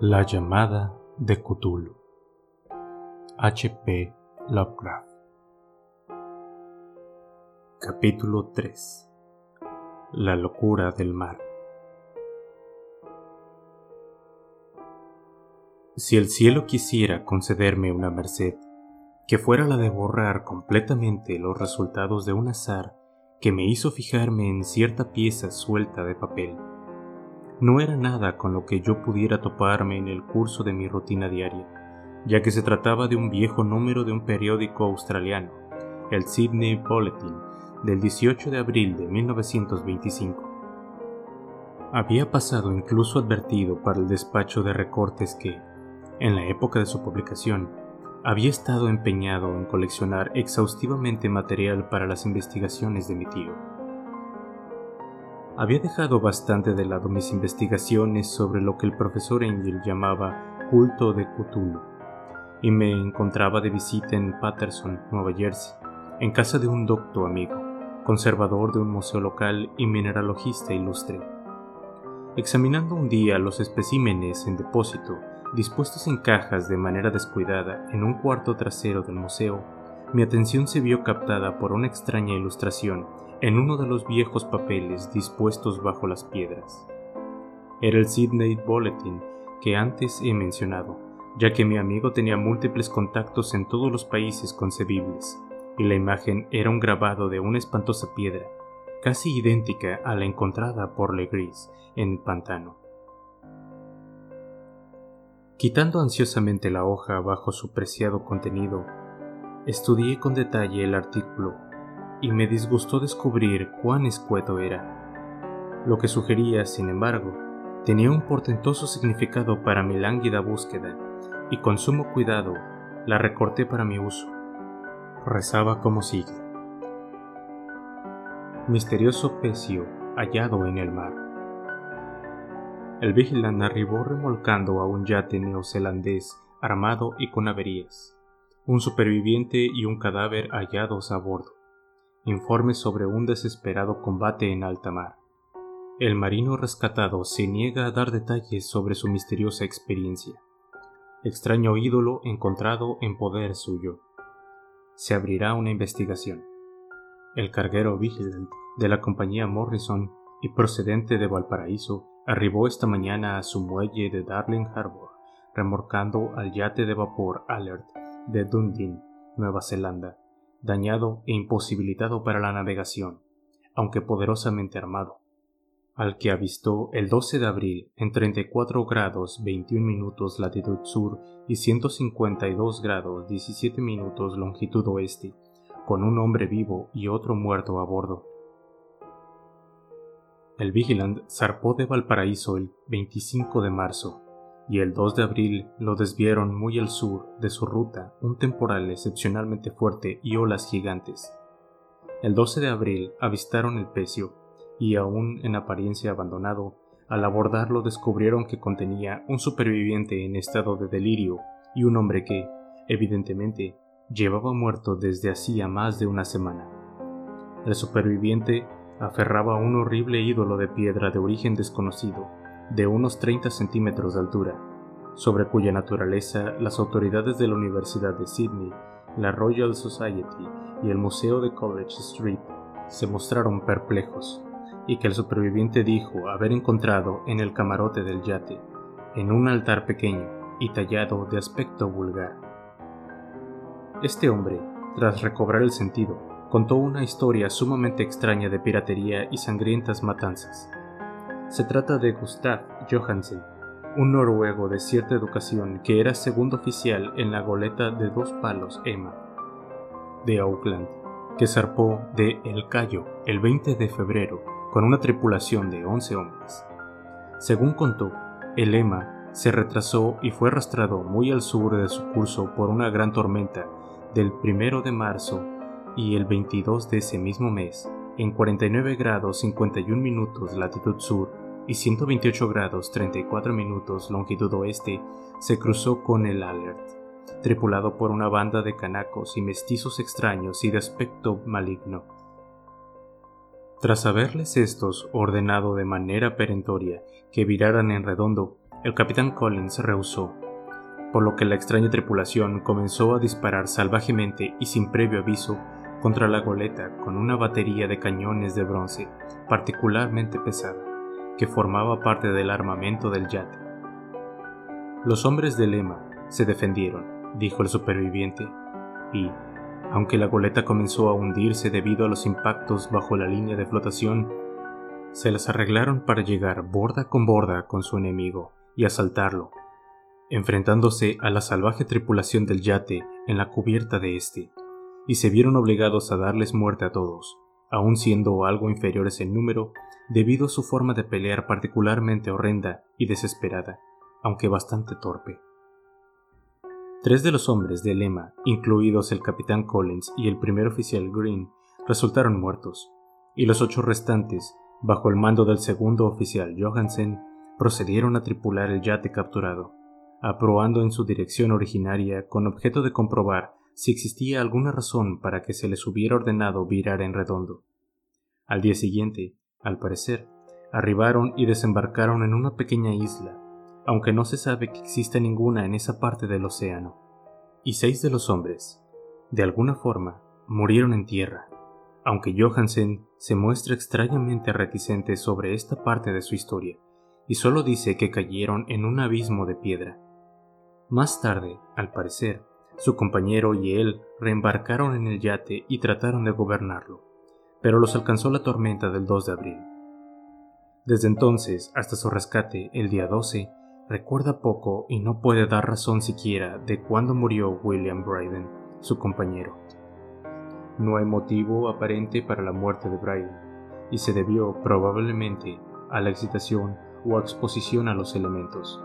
La llamada de Cthulhu. H.P. Lovecraft. Capítulo 3. La locura del mar. Si el cielo quisiera concederme una merced, que fuera la de borrar completamente los resultados de un azar que me hizo fijarme en cierta pieza suelta de papel, no era nada con lo que yo pudiera toparme en el curso de mi rutina diaria, ya que se trataba de un viejo número de un periódico australiano, el Sydney Bulletin, del 18 de abril de 1925. Había pasado incluso advertido para el despacho de recortes que, en la época de su publicación, había estado empeñado en coleccionar exhaustivamente material para las investigaciones de mi tío. Había dejado bastante de lado mis investigaciones sobre lo que el profesor Angel llamaba culto de Cthulhu, y me encontraba de visita en Patterson, Nueva Jersey, en casa de un docto amigo, conservador de un museo local y mineralogista ilustre. Examinando un día los especímenes en depósito, dispuestos en cajas de manera descuidada en un cuarto trasero del museo, mi atención se vio captada por una extraña ilustración en uno de los viejos papeles dispuestos bajo las piedras. Era el Sydney Bulletin que antes he mencionado, ya que mi amigo tenía múltiples contactos en todos los países concebibles, y la imagen era un grabado de una espantosa piedra, casi idéntica a la encontrada por Legris en el pantano. Quitando ansiosamente la hoja bajo su preciado contenido, estudié con detalle el artículo y me disgustó descubrir cuán escueto era. Lo que sugería, sin embargo, tenía un portentoso significado para mi lánguida búsqueda, y con sumo cuidado la recorté para mi uso. Rezaba como sigue. Misterioso pecio hallado en el mar. El vigilante arribó remolcando a un yate neozelandés armado y con averías, un superviviente y un cadáver hallados a bordo informe sobre un desesperado combate en alta mar. El marino rescatado se niega a dar detalles sobre su misteriosa experiencia. Extraño ídolo encontrado en poder suyo. Se abrirá una investigación. El carguero Vigilant de la compañía Morrison y procedente de Valparaíso arribó esta mañana a su muelle de Darling Harbour, remorcando al yate de vapor Alert de Dundee, Nueva Zelanda, dañado e imposibilitado para la navegación, aunque poderosamente armado, al que avistó el 12 de abril en 34 grados 21 minutos latitud sur y 152 grados 17 minutos longitud oeste, con un hombre vivo y otro muerto a bordo. El Vigilant zarpó de Valparaíso el 25 de marzo y el 2 de abril lo desviaron muy al sur de su ruta un temporal excepcionalmente fuerte y olas gigantes. El 12 de abril avistaron el pecio y aún en apariencia abandonado, al abordarlo descubrieron que contenía un superviviente en estado de delirio y un hombre que, evidentemente, llevaba muerto desde hacía más de una semana. El superviviente aferraba a un horrible ídolo de piedra de origen desconocido de unos 30 centímetros de altura, sobre cuya naturaleza las autoridades de la Universidad de Sydney, la Royal Society y el Museo de College Street se mostraron perplejos, y que el superviviente dijo haber encontrado en el camarote del yate, en un altar pequeño y tallado de aspecto vulgar. Este hombre, tras recobrar el sentido, contó una historia sumamente extraña de piratería y sangrientas matanzas, se trata de Gustav Johansen, un noruego de cierta educación que era segundo oficial en la goleta de dos palos Emma de Auckland, que zarpó de El Cayo el 20 de febrero con una tripulación de 11 hombres. Según contó, el Emma se retrasó y fue arrastrado muy al sur de su curso por una gran tormenta del 1 de marzo y el 22 de ese mismo mes en 49 grados 51 minutos latitud sur y 128 grados 34 minutos longitud oeste, se cruzó con el Alert, tripulado por una banda de canacos y mestizos extraños y de aspecto maligno. Tras haberles estos ordenado de manera perentoria que viraran en redondo, el capitán Collins rehusó, por lo que la extraña tripulación comenzó a disparar salvajemente y sin previo aviso contra la goleta con una batería de cañones de bronce particularmente pesada, que formaba parte del armamento del yate. Los hombres de Lema se defendieron, dijo el superviviente, y, aunque la goleta comenzó a hundirse debido a los impactos bajo la línea de flotación, se las arreglaron para llegar borda con borda con su enemigo y asaltarlo, enfrentándose a la salvaje tripulación del yate en la cubierta de este y se vieron obligados a darles muerte a todos, aun siendo algo inferiores en número, debido a su forma de pelear particularmente horrenda y desesperada, aunque bastante torpe. Tres de los hombres de lema, incluidos el capitán Collins y el primer oficial Green, resultaron muertos, y los ocho restantes, bajo el mando del segundo oficial Johansen, procedieron a tripular el yate capturado, aproando en su dirección originaria con objeto de comprobar si existía alguna razón para que se les hubiera ordenado virar en redondo. Al día siguiente, al parecer, arribaron y desembarcaron en una pequeña isla, aunque no se sabe que exista ninguna en esa parte del océano. Y seis de los hombres, de alguna forma, murieron en tierra, aunque Johansen se muestra extrañamente reticente sobre esta parte de su historia, y solo dice que cayeron en un abismo de piedra. Más tarde, al parecer, su compañero y él reembarcaron en el yate y trataron de gobernarlo, pero los alcanzó la tormenta del 2 de abril. Desde entonces hasta su rescate el día 12, recuerda poco y no puede dar razón siquiera de cuándo murió William Bryden, su compañero. No hay motivo aparente para la muerte de Bryden, y se debió probablemente a la excitación o exposición a los elementos.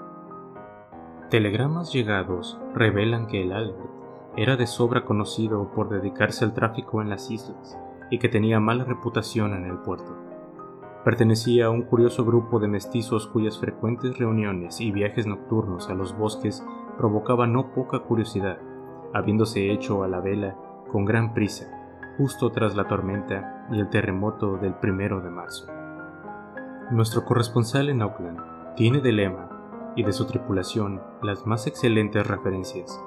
Telegramas llegados revelan que el Albert era de sobra conocido por dedicarse al tráfico en las islas y que tenía mala reputación en el puerto. Pertenecía a un curioso grupo de mestizos cuyas frecuentes reuniones y viajes nocturnos a los bosques provocaban no poca curiosidad, habiéndose hecho a la vela con gran prisa, justo tras la tormenta y el terremoto del primero de marzo. Nuestro corresponsal en Auckland tiene de lema y de su tripulación las más excelentes referencias,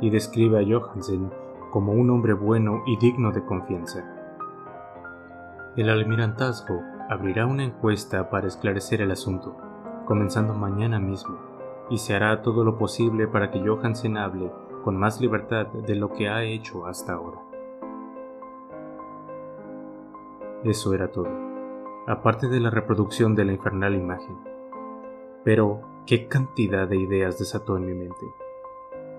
y describe a Johansen como un hombre bueno y digno de confianza. El almirantazgo abrirá una encuesta para esclarecer el asunto, comenzando mañana mismo, y se hará todo lo posible para que Johansen hable con más libertad de lo que ha hecho hasta ahora. Eso era todo, aparte de la reproducción de la infernal imagen. Pero Qué cantidad de ideas desató en mi mente.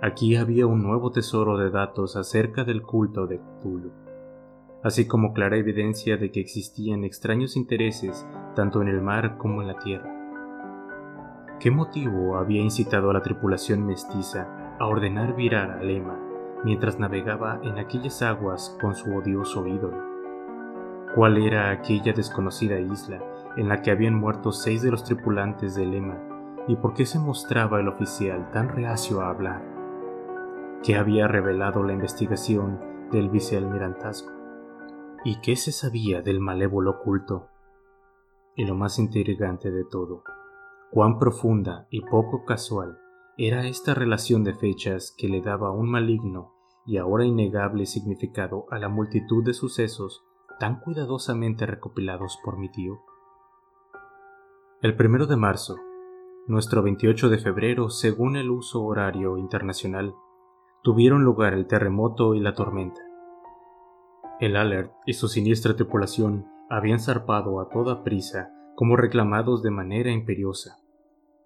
Aquí había un nuevo tesoro de datos acerca del culto de Cthulhu, así como clara evidencia de que existían extraños intereses tanto en el mar como en la tierra. ¿Qué motivo había incitado a la tripulación mestiza a ordenar virar a Lema mientras navegaba en aquellas aguas con su odioso ídolo? ¿Cuál era aquella desconocida isla en la que habían muerto seis de los tripulantes de Lema ¿Y por qué se mostraba el oficial tan reacio a hablar? ¿Qué había revelado la investigación del vicealmirantazgo? ¿Y qué se sabía del malévolo oculto? Y lo más intrigante de todo, cuán profunda y poco casual era esta relación de fechas que le daba un maligno y ahora innegable significado a la multitud de sucesos tan cuidadosamente recopilados por mi tío. El primero de marzo nuestro 28 de febrero, según el uso horario internacional, tuvieron lugar el terremoto y la tormenta. El Alert y su siniestra tripulación habían zarpado a toda prisa como reclamados de manera imperiosa,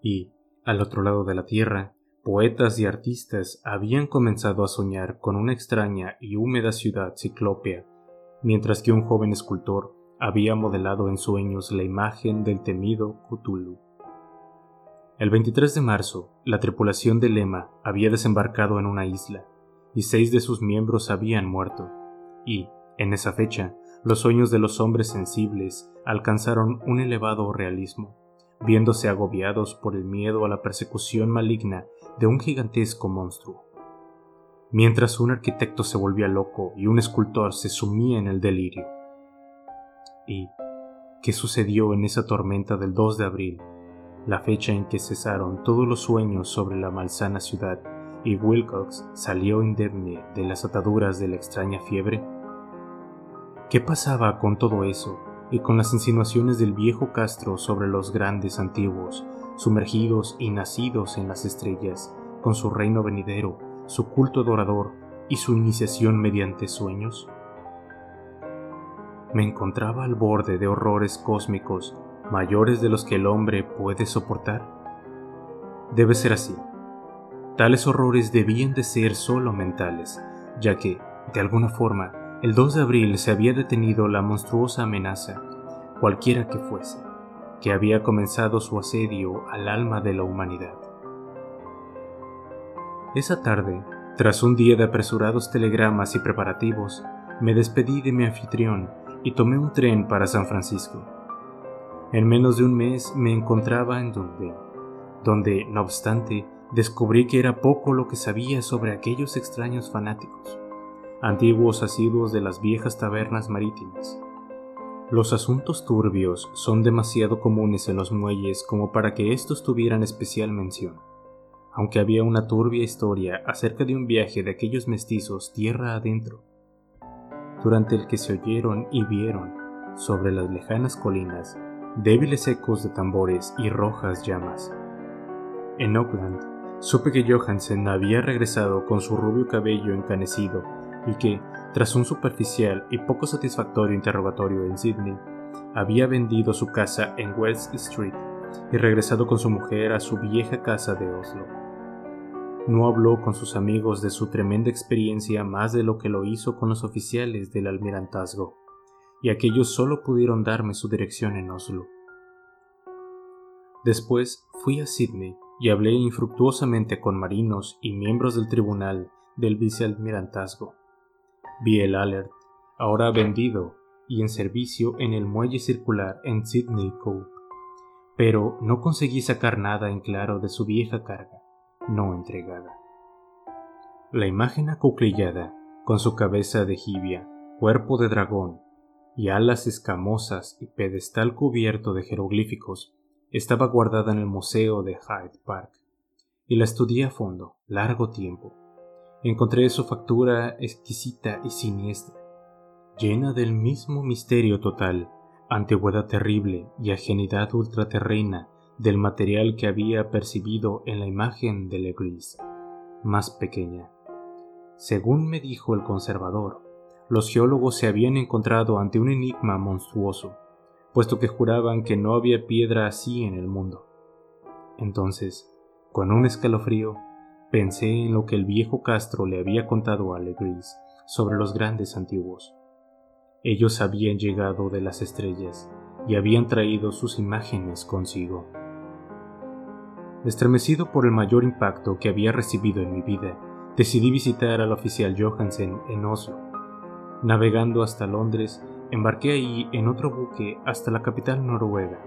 y, al otro lado de la Tierra, poetas y artistas habían comenzado a soñar con una extraña y húmeda ciudad ciclópea, mientras que un joven escultor había modelado en sueños la imagen del temido Cthulhu. El 23 de marzo, la tripulación de Lema había desembarcado en una isla, y seis de sus miembros habían muerto, y, en esa fecha, los sueños de los hombres sensibles alcanzaron un elevado realismo, viéndose agobiados por el miedo a la persecución maligna de un gigantesco monstruo. Mientras un arquitecto se volvía loco y un escultor se sumía en el delirio. ¿Y qué sucedió en esa tormenta del 2 de abril la fecha en que cesaron todos los sueños sobre la malsana ciudad y Wilcox salió indemne de las ataduras de la extraña fiebre? ¿Qué pasaba con todo eso y con las insinuaciones del viejo Castro sobre los grandes antiguos, sumergidos y nacidos en las estrellas, con su reino venidero, su culto adorador y su iniciación mediante sueños? Me encontraba al borde de horrores cósmicos mayores de los que el hombre puede soportar. Debe ser así. Tales horrores debían de ser solo mentales, ya que, de alguna forma, el 2 de abril se había detenido la monstruosa amenaza, cualquiera que fuese, que había comenzado su asedio al alma de la humanidad. Esa tarde, tras un día de apresurados telegramas y preparativos, me despedí de mi anfitrión y tomé un tren para San Francisco. En menos de un mes me encontraba en donde, donde, no obstante, descubrí que era poco lo que sabía sobre aquellos extraños fanáticos, antiguos asiduos de las viejas tabernas marítimas. Los asuntos turbios son demasiado comunes en los muelles como para que estos tuvieran especial mención, aunque había una turbia historia acerca de un viaje de aquellos mestizos tierra adentro, durante el que se oyeron y vieron, sobre las lejanas colinas, débiles ecos de tambores y rojas llamas. En Oakland, supe que Johansen había regresado con su rubio cabello encanecido y que, tras un superficial y poco satisfactorio interrogatorio en Sydney, había vendido su casa en West Street y regresado con su mujer a su vieja casa de Oslo. No habló con sus amigos de su tremenda experiencia más de lo que lo hizo con los oficiales del almirantazgo y aquellos solo pudieron darme su dirección en Oslo. Después fui a Sydney y hablé infructuosamente con marinos y miembros del tribunal del vicealmirantazgo. Vi el Alert, ahora vendido y en servicio en el muelle circular en Sydney Cove, pero no conseguí sacar nada en claro de su vieja carga, no entregada. La imagen acuclillada, con su cabeza de jibia, cuerpo de dragón y alas escamosas y pedestal cubierto de jeroglíficos, estaba guardada en el Museo de Hyde Park, y la estudié a fondo, largo tiempo. Encontré su factura exquisita y siniestra, llena del mismo misterio total, antigüedad terrible y ajenidad ultraterrena del material que había percibido en la imagen de Legris, más pequeña. Según me dijo el conservador, los geólogos se habían encontrado ante un enigma monstruoso, puesto que juraban que no había piedra así en el mundo. Entonces, con un escalofrío, pensé en lo que el viejo Castro le había contado a Legris sobre los grandes antiguos. Ellos habían llegado de las estrellas y habían traído sus imágenes consigo. Estremecido por el mayor impacto que había recibido en mi vida, decidí visitar al oficial Johansen en Oslo Navegando hasta Londres, embarqué ahí en otro buque hasta la capital noruega.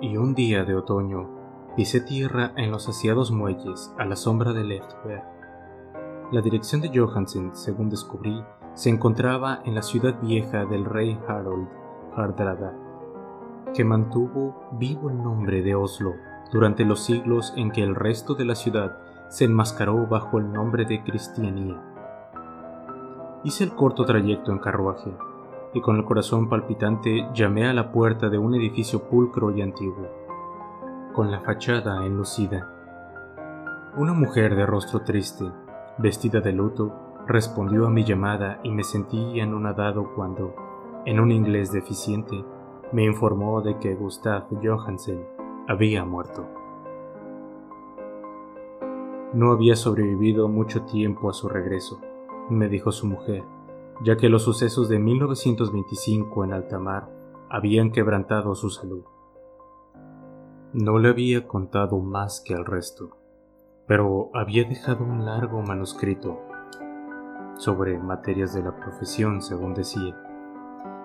Y un día de otoño pisé tierra en los aseados muelles a la sombra del Eftberg. La dirección de Johansen, según descubrí, se encontraba en la ciudad vieja del rey Harold Hardrada, que mantuvo vivo el nombre de Oslo durante los siglos en que el resto de la ciudad se enmascaró bajo el nombre de Cristianía. Hice el corto trayecto en carruaje y con el corazón palpitante llamé a la puerta de un edificio pulcro y antiguo, con la fachada enlucida. Una mujer de rostro triste, vestida de luto, respondió a mi llamada y me sentí anonadado cuando, en un inglés deficiente, me informó de que Gustav Johansen había muerto. No había sobrevivido mucho tiempo a su regreso me dijo su mujer, ya que los sucesos de 1925 en alta mar habían quebrantado su salud. No le había contado más que al resto, pero había dejado un largo manuscrito sobre materias de la profesión, según decía,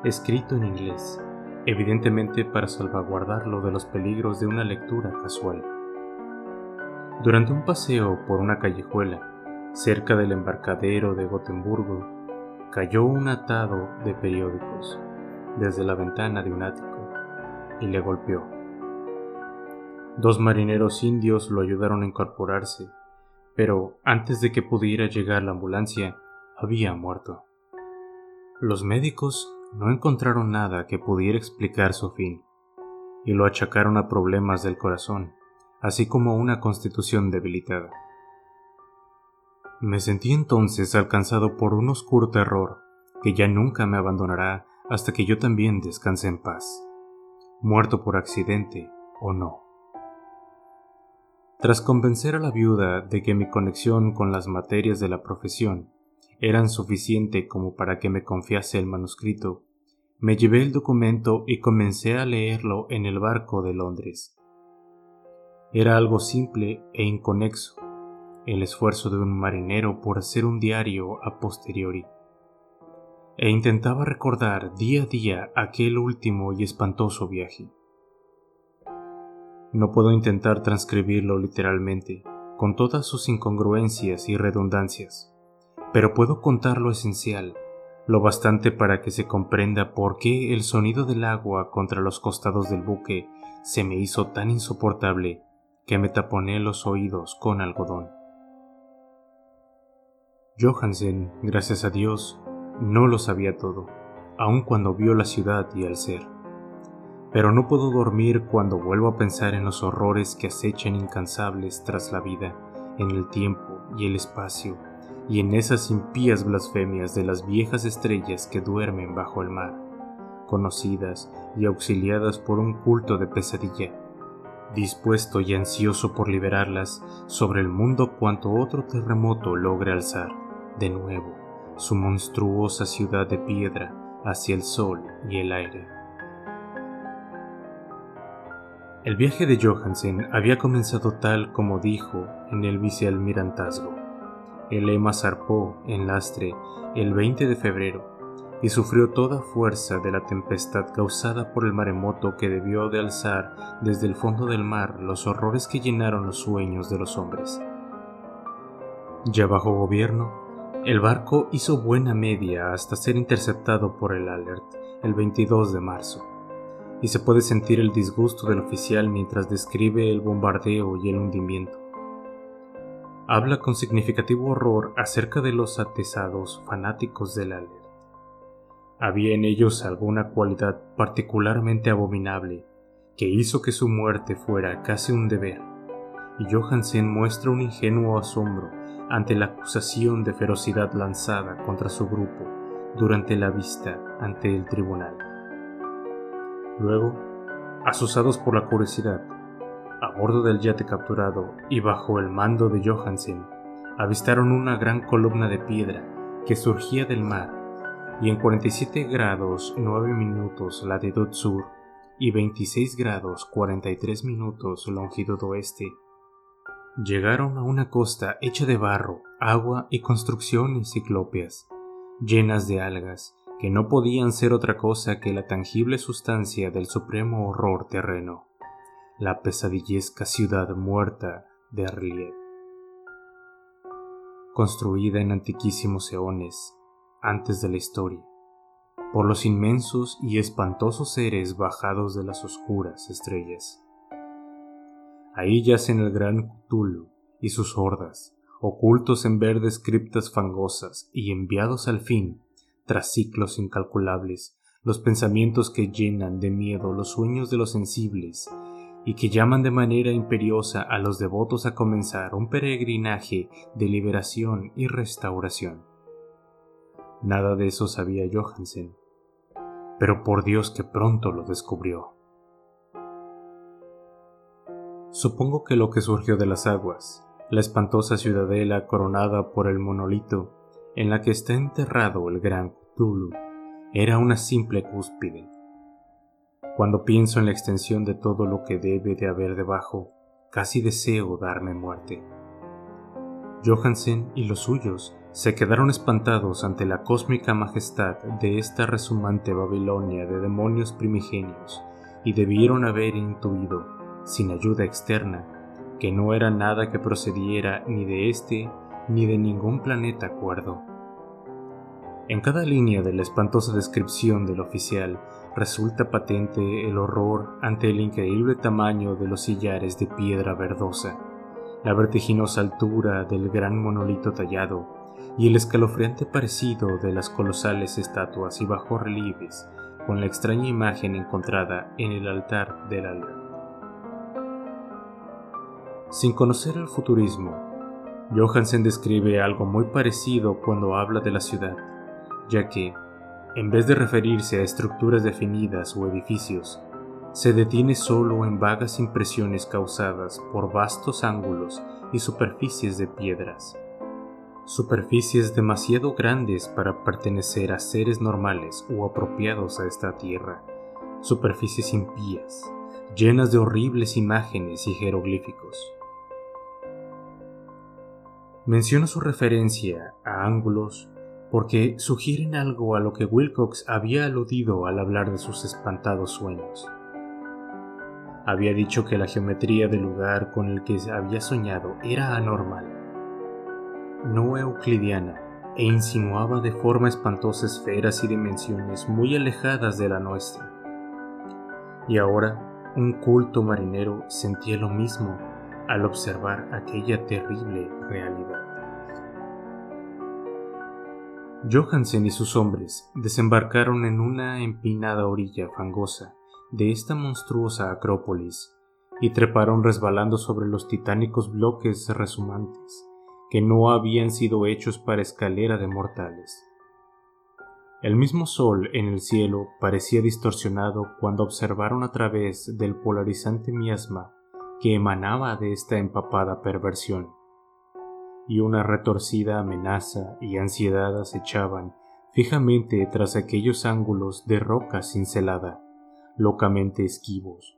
escrito en inglés, evidentemente para salvaguardarlo de los peligros de una lectura casual. Durante un paseo por una callejuela, Cerca del embarcadero de Gotemburgo cayó un atado de periódicos desde la ventana de un ático y le golpeó. Dos marineros indios lo ayudaron a incorporarse, pero antes de que pudiera llegar la ambulancia, había muerto. Los médicos no encontraron nada que pudiera explicar su fin, y lo achacaron a problemas del corazón, así como a una constitución debilitada. Me sentí entonces alcanzado por un oscuro terror que ya nunca me abandonará hasta que yo también descanse en paz, muerto por accidente o no. Tras convencer a la viuda de que mi conexión con las materias de la profesión eran suficiente como para que me confiase el manuscrito, me llevé el documento y comencé a leerlo en el barco de Londres. Era algo simple e inconexo, el esfuerzo de un marinero por hacer un diario a posteriori. E intentaba recordar día a día aquel último y espantoso viaje. No puedo intentar transcribirlo literalmente, con todas sus incongruencias y redundancias, pero puedo contar lo esencial, lo bastante para que se comprenda por qué el sonido del agua contra los costados del buque se me hizo tan insoportable que me taponé los oídos con algodón. Johansen, gracias a Dios, no lo sabía todo, aun cuando vio la ciudad y el ser. Pero no puedo dormir cuando vuelvo a pensar en los horrores que acechan incansables tras la vida, en el tiempo y el espacio, y en esas impías blasfemias de las viejas estrellas que duermen bajo el mar, conocidas y auxiliadas por un culto de pesadilla, dispuesto y ansioso por liberarlas sobre el mundo cuanto otro terremoto logre alzar de nuevo su monstruosa ciudad de piedra hacia el sol y el aire. El viaje de Johansen había comenzado tal como dijo en el vicealmirantazgo. El Ema zarpó en lastre el 20 de febrero y sufrió toda fuerza de la tempestad causada por el maremoto que debió de alzar desde el fondo del mar los horrores que llenaron los sueños de los hombres. Ya bajo gobierno, el barco hizo buena media hasta ser interceptado por el Alert el 22 de marzo, y se puede sentir el disgusto del oficial mientras describe el bombardeo y el hundimiento. Habla con significativo horror acerca de los atesados fanáticos del Alert. Había en ellos alguna cualidad particularmente abominable que hizo que su muerte fuera casi un deber, y Johansen muestra un ingenuo asombro ante la acusación de ferocidad lanzada contra su grupo durante la vista ante el tribunal. Luego, asusados por la curiosidad, a bordo del yate capturado y bajo el mando de Johansen, avistaron una gran columna de piedra que surgía del mar y en 47 grados 9 minutos latitud sur y 26 grados 43 minutos longitud oeste Llegaron a una costa hecha de barro, agua y construcciones ciclópeas, llenas de algas, que no podían ser otra cosa que la tangible sustancia del supremo horror terreno, la pesadillesca ciudad muerta de Arliet. Construida en antiquísimos eones, antes de la historia, por los inmensos y espantosos seres bajados de las oscuras estrellas. Ahí yacen el gran Cthulhu y sus hordas, ocultos en verdes criptas fangosas y enviados al fin, tras ciclos incalculables, los pensamientos que llenan de miedo los sueños de los sensibles y que llaman de manera imperiosa a los devotos a comenzar un peregrinaje de liberación y restauración. Nada de eso sabía Johansen, pero por Dios que pronto lo descubrió. Supongo que lo que surgió de las aguas, la espantosa ciudadela coronada por el monolito en la que está enterrado el gran Cthulhu, era una simple cúspide. Cuando pienso en la extensión de todo lo que debe de haber debajo, casi deseo darme muerte. Johansen y los suyos se quedaron espantados ante la cósmica majestad de esta resumante Babilonia de demonios primigenios y debieron haber intuido sin ayuda externa, que no era nada que procediera ni de este ni de ningún planeta cuerdo. En cada línea de la espantosa descripción del oficial resulta patente el horror ante el increíble tamaño de los sillares de piedra verdosa, la vertiginosa altura del gran monolito tallado y el escalofriante parecido de las colosales estatuas y bajorrelieves con la extraña imagen encontrada en el altar de la ley. Sin conocer el futurismo, Johansen describe algo muy parecido cuando habla de la ciudad, ya que, en vez de referirse a estructuras definidas o edificios, se detiene solo en vagas impresiones causadas por vastos ángulos y superficies de piedras. Superficies demasiado grandes para pertenecer a seres normales o apropiados a esta tierra. Superficies impías, llenas de horribles imágenes y jeroglíficos. Menciono su referencia a ángulos porque sugieren algo a lo que Wilcox había aludido al hablar de sus espantados sueños. Había dicho que la geometría del lugar con el que había soñado era anormal, no euclidiana, e insinuaba de forma espantosa esferas y dimensiones muy alejadas de la nuestra. Y ahora un culto marinero sentía lo mismo al observar aquella terrible realidad. Johansen y sus hombres desembarcaron en una empinada orilla fangosa de esta monstruosa acrópolis y treparon resbalando sobre los titánicos bloques resumantes que no habían sido hechos para escalera de mortales. El mismo sol en el cielo parecía distorsionado cuando observaron a través del polarizante miasma que emanaba de esta empapada perversión, y una retorcida amenaza y ansiedad acechaban fijamente tras aquellos ángulos de roca cincelada, locamente esquivos,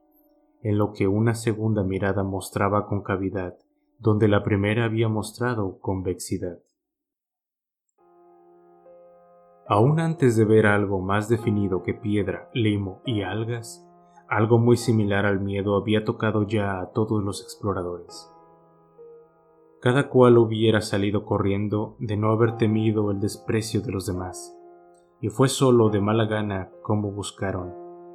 en lo que una segunda mirada mostraba concavidad, donde la primera había mostrado convexidad. Aún antes de ver algo más definido que piedra, limo y algas, algo muy similar al miedo había tocado ya a todos los exploradores. Cada cual hubiera salido corriendo de no haber temido el desprecio de los demás, y fue solo de mala gana como buscaron,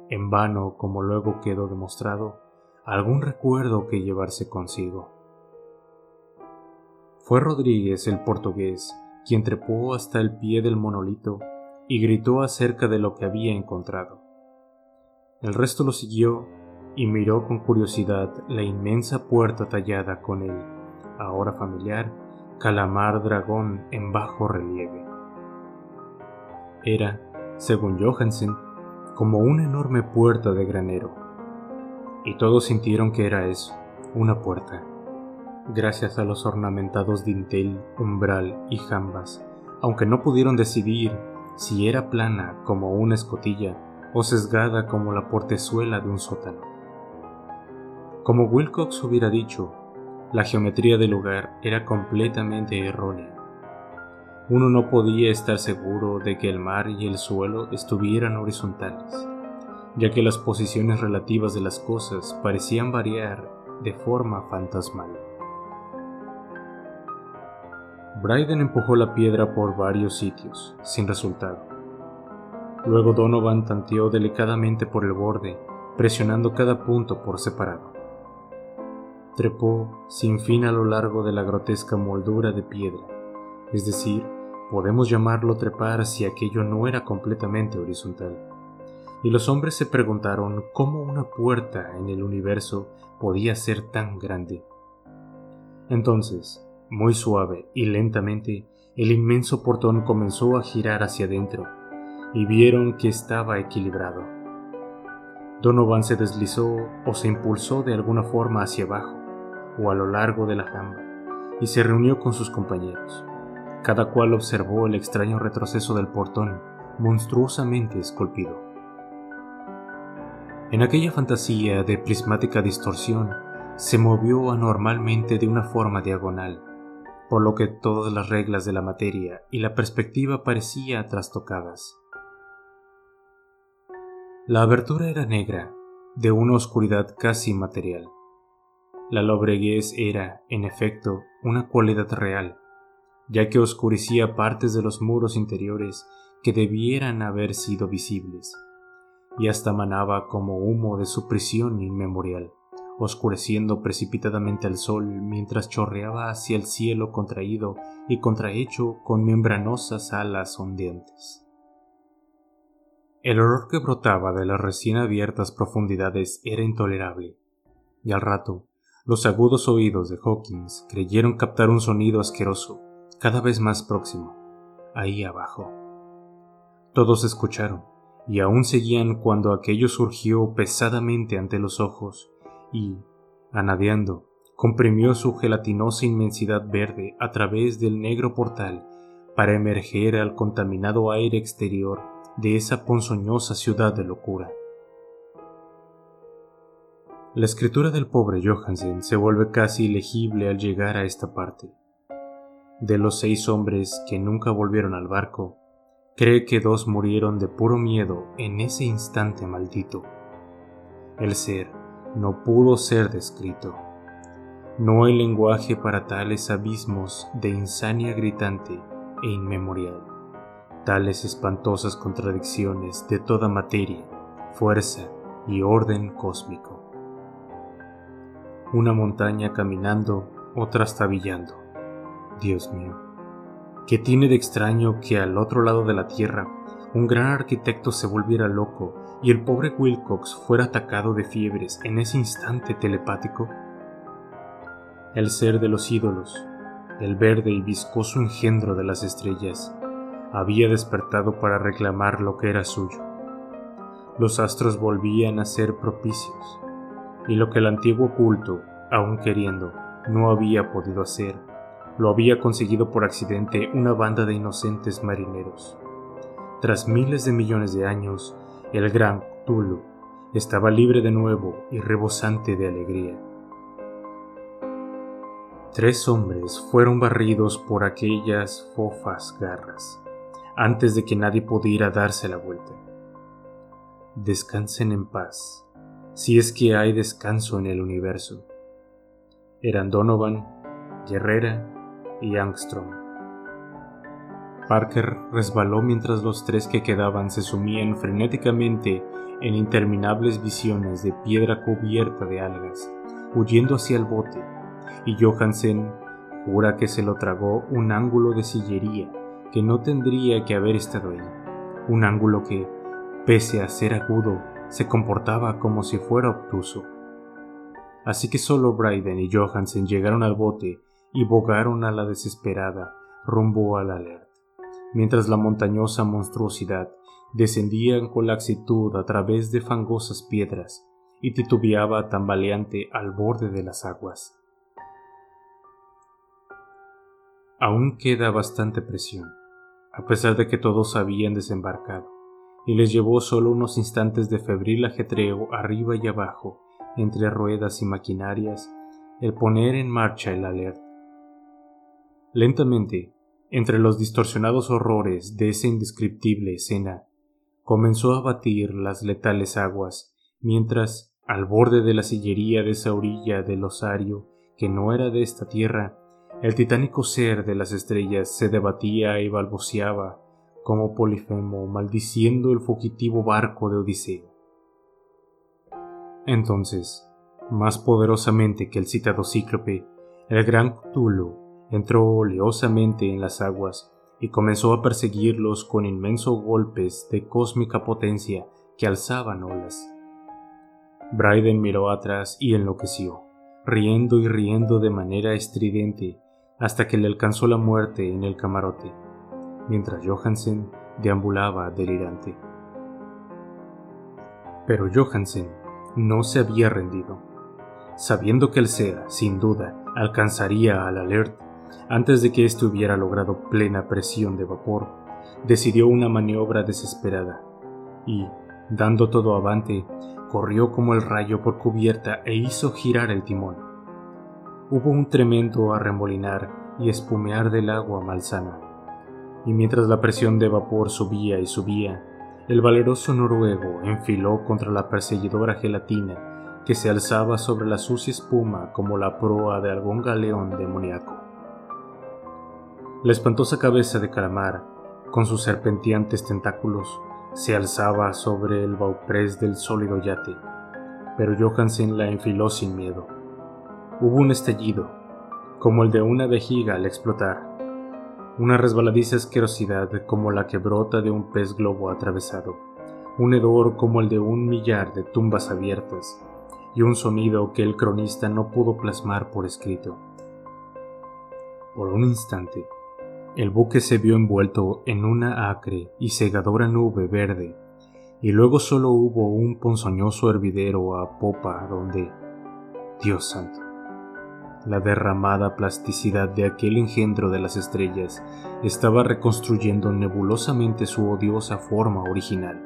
en vano como luego quedó demostrado, algún recuerdo que llevarse consigo. Fue Rodríguez el portugués quien trepó hasta el pie del monolito y gritó acerca de lo que había encontrado. El resto lo siguió y miró con curiosidad la inmensa puerta tallada con el, ahora familiar, calamar dragón en bajo relieve. Era, según Johansen, como una enorme puerta de granero. Y todos sintieron que era eso, una puerta. Gracias a los ornamentados dintel, umbral y jambas, aunque no pudieron decidir si era plana como una escotilla o sesgada como la portezuela de un sótano. Como Wilcox hubiera dicho, la geometría del lugar era completamente errónea. Uno no podía estar seguro de que el mar y el suelo estuvieran horizontales, ya que las posiciones relativas de las cosas parecían variar de forma fantasmal. Bryden empujó la piedra por varios sitios, sin resultado. Luego Donovan tanteó delicadamente por el borde, presionando cada punto por separado. Trepó sin fin a lo largo de la grotesca moldura de piedra, es decir, podemos llamarlo trepar si aquello no era completamente horizontal. Y los hombres se preguntaron cómo una puerta en el universo podía ser tan grande. Entonces, muy suave y lentamente, el inmenso portón comenzó a girar hacia adentro, y vieron que estaba equilibrado. Donovan se deslizó o se impulsó de alguna forma hacia abajo o a lo largo de la jamba y se reunió con sus compañeros. Cada cual observó el extraño retroceso del portón, monstruosamente esculpido. En aquella fantasía de prismática distorsión, se movió anormalmente de una forma diagonal, por lo que todas las reglas de la materia y la perspectiva parecían trastocadas. La abertura era negra, de una oscuridad casi material. La lobreguez era, en efecto, una cualidad real, ya que oscurecía partes de los muros interiores que debieran haber sido visibles, y hasta manaba como humo de su prisión inmemorial, oscureciendo precipitadamente al sol mientras chorreaba hacia el cielo contraído y contrahecho con membranosas alas ondeantes. El olor que brotaba de las recién abiertas profundidades era intolerable, y al rato los agudos oídos de Hawkins creyeron captar un sonido asqueroso, cada vez más próximo, ahí abajo. Todos escucharon, y aún seguían cuando aquello surgió pesadamente ante los ojos y, anadeando, comprimió su gelatinosa inmensidad verde a través del negro portal para emerger al contaminado aire exterior de esa ponzoñosa ciudad de locura. La escritura del pobre Johansen se vuelve casi ilegible al llegar a esta parte. De los seis hombres que nunca volvieron al barco, cree que dos murieron de puro miedo en ese instante maldito. El ser no pudo ser descrito. No hay lenguaje para tales abismos de insania gritante e inmemorial tales espantosas contradicciones de toda materia, fuerza y orden cósmico. Una montaña caminando, otra trastabillando. Dios mío, ¿qué tiene de extraño que al otro lado de la Tierra un gran arquitecto se volviera loco y el pobre Wilcox fuera atacado de fiebres en ese instante telepático? El ser de los ídolos, el verde y viscoso engendro de las estrellas, había despertado para reclamar lo que era suyo. Los astros volvían a ser propicios, y lo que el antiguo culto, aun queriendo, no había podido hacer, lo había conseguido por accidente una banda de inocentes marineros. Tras miles de millones de años, el gran Tulu estaba libre de nuevo y rebosante de alegría. Tres hombres fueron barridos por aquellas fofas garras antes de que nadie pudiera darse la vuelta. Descansen en paz, si es que hay descanso en el universo. Eran Donovan, Guerrera y Angstrom. Parker resbaló mientras los tres que quedaban se sumían frenéticamente en interminables visiones de piedra cubierta de algas, huyendo hacia el bote, y Johansen jura que se lo tragó un ángulo de sillería que no tendría que haber estado ahí, un ángulo que, pese a ser agudo, se comportaba como si fuera obtuso. Así que solo Bryden y Johansen llegaron al bote y bogaron a la desesperada rumbo al alert, mientras la montañosa monstruosidad descendía con laxitud a través de fangosas piedras y titubeaba tambaleante al borde de las aguas. Aún queda bastante presión a pesar de que todos habían desembarcado, y les llevó solo unos instantes de febril ajetreo arriba y abajo, entre ruedas y maquinarias, el poner en marcha el alerta. Lentamente, entre los distorsionados horrores de esa indescriptible escena, comenzó a batir las letales aguas, mientras, al borde de la sillería de esa orilla del osario, que no era de esta tierra, el titánico ser de las estrellas se debatía y balbuceaba como Polifemo maldiciendo el fugitivo barco de Odiseo. Entonces, más poderosamente que el citado cíclope, el gran Cthulhu entró oleosamente en las aguas y comenzó a perseguirlos con inmensos golpes de cósmica potencia que alzaban olas. Bryden miró atrás y enloqueció, riendo y riendo de manera estridente hasta que le alcanzó la muerte en el camarote, mientras Johansen deambulaba delirante. Pero Johansen no se había rendido. Sabiendo que el ser, sin duda, alcanzaría al alert antes de que éste hubiera logrado plena presión de vapor, decidió una maniobra desesperada y, dando todo avante, corrió como el rayo por cubierta e hizo girar el timón hubo un tremendo arremolinar y espumear del agua malsana, y mientras la presión de vapor subía y subía, el valeroso noruego enfiló contra la perseguidora gelatina que se alzaba sobre la sucia espuma como la proa de algún galeón demoníaco. La espantosa cabeza de calamar, con sus serpenteantes tentáculos, se alzaba sobre el bauprés del sólido yate, pero Johansen la enfiló sin miedo. Hubo un estallido, como el de una vejiga al explotar, una resbaladiza asquerosidad como la que brota de un pez globo atravesado, un hedor como el de un millar de tumbas abiertas, y un sonido que el cronista no pudo plasmar por escrito. Por un instante, el buque se vio envuelto en una acre y cegadora nube verde, y luego solo hubo un ponzoñoso hervidero a popa donde, Dios santo, la derramada plasticidad de aquel engendro de las estrellas estaba reconstruyendo nebulosamente su odiosa forma original,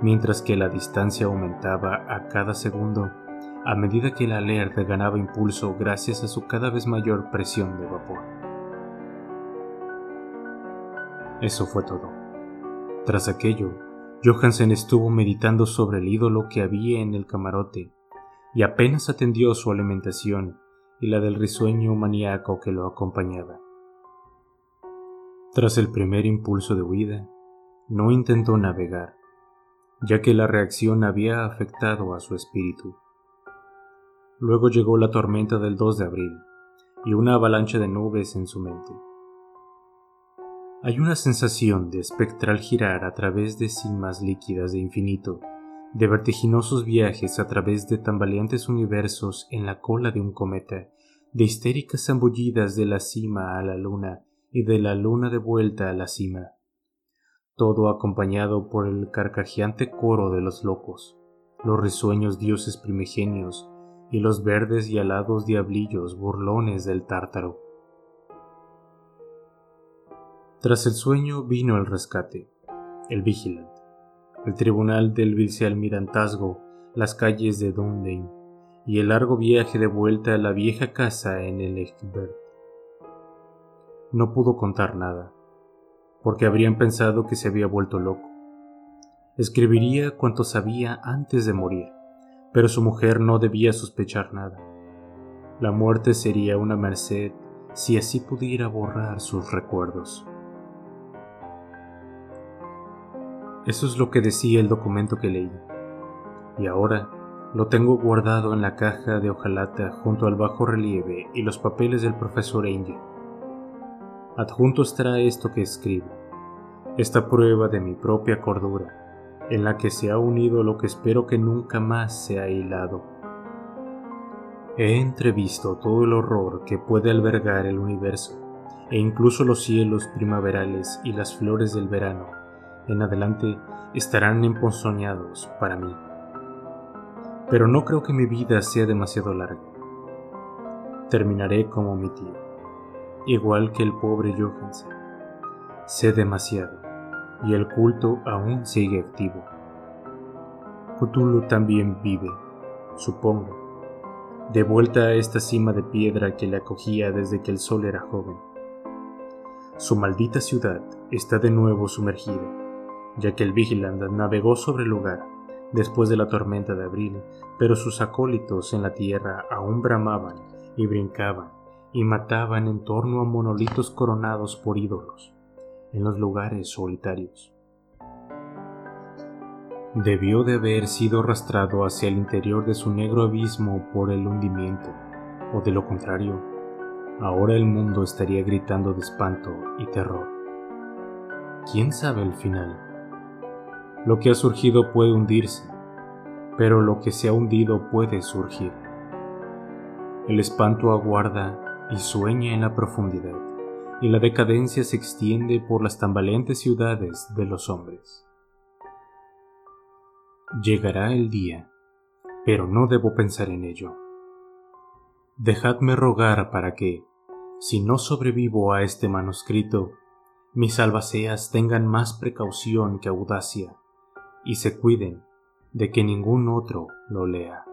mientras que la distancia aumentaba a cada segundo a medida que la alerta ganaba impulso gracias a su cada vez mayor presión de vapor. Eso fue todo. Tras aquello, Johansen estuvo meditando sobre el ídolo que había en el camarote y apenas atendió su alimentación y la del risueño maníaco que lo acompañaba. Tras el primer impulso de huida, no intentó navegar, ya que la reacción había afectado a su espíritu. Luego llegó la tormenta del 2 de abril y una avalancha de nubes en su mente. Hay una sensación de espectral girar a través de cimas líquidas de infinito de vertiginosos viajes a través de tambaleantes universos en la cola de un cometa, de histéricas zambullidas de la cima a la luna y de la luna de vuelta a la cima, todo acompañado por el carcajeante coro de los locos, los risueños dioses primigenios y los verdes y alados diablillos burlones del tártaro. Tras el sueño vino el rescate, el vigilante el tribunal del vicealmirantazgo, las calles de Dunedin y el largo viaje de vuelta a la vieja casa en el Egbert. No pudo contar nada, porque habrían pensado que se había vuelto loco. Escribiría cuanto sabía antes de morir, pero su mujer no debía sospechar nada. La muerte sería una merced si así pudiera borrar sus recuerdos. Eso es lo que decía el documento que leí. Y ahora lo tengo guardado en la caja de hojalata junto al bajo relieve y los papeles del profesor Angel. Adjunto estará esto que escribo, esta prueba de mi propia cordura, en la que se ha unido lo que espero que nunca más sea hilado. He entrevisto todo el horror que puede albergar el universo, e incluso los cielos primaverales y las flores del verano en adelante estarán emponzoñados para mí. Pero no creo que mi vida sea demasiado larga. Terminaré como mi tío, igual que el pobre Johansen. Sé demasiado, y el culto aún sigue activo. Cthulhu también vive, supongo, de vuelta a esta cima de piedra que le acogía desde que el sol era joven. Su maldita ciudad está de nuevo sumergida ya que el Vigilant navegó sobre el lugar después de la tormenta de abril, pero sus acólitos en la tierra aún bramaban y brincaban y mataban en torno a monolitos coronados por ídolos, en los lugares solitarios. Debió de haber sido arrastrado hacia el interior de su negro abismo por el hundimiento, o de lo contrario, ahora el mundo estaría gritando de espanto y terror. ¿Quién sabe el final? Lo que ha surgido puede hundirse, pero lo que se ha hundido puede surgir. El espanto aguarda y sueña en la profundidad, y la decadencia se extiende por las tambaleantes ciudades de los hombres. Llegará el día, pero no debo pensar en ello. Dejadme rogar para que, si no sobrevivo a este manuscrito, mis albaceas tengan más precaución que audacia y se cuiden de que ningún otro lo lea.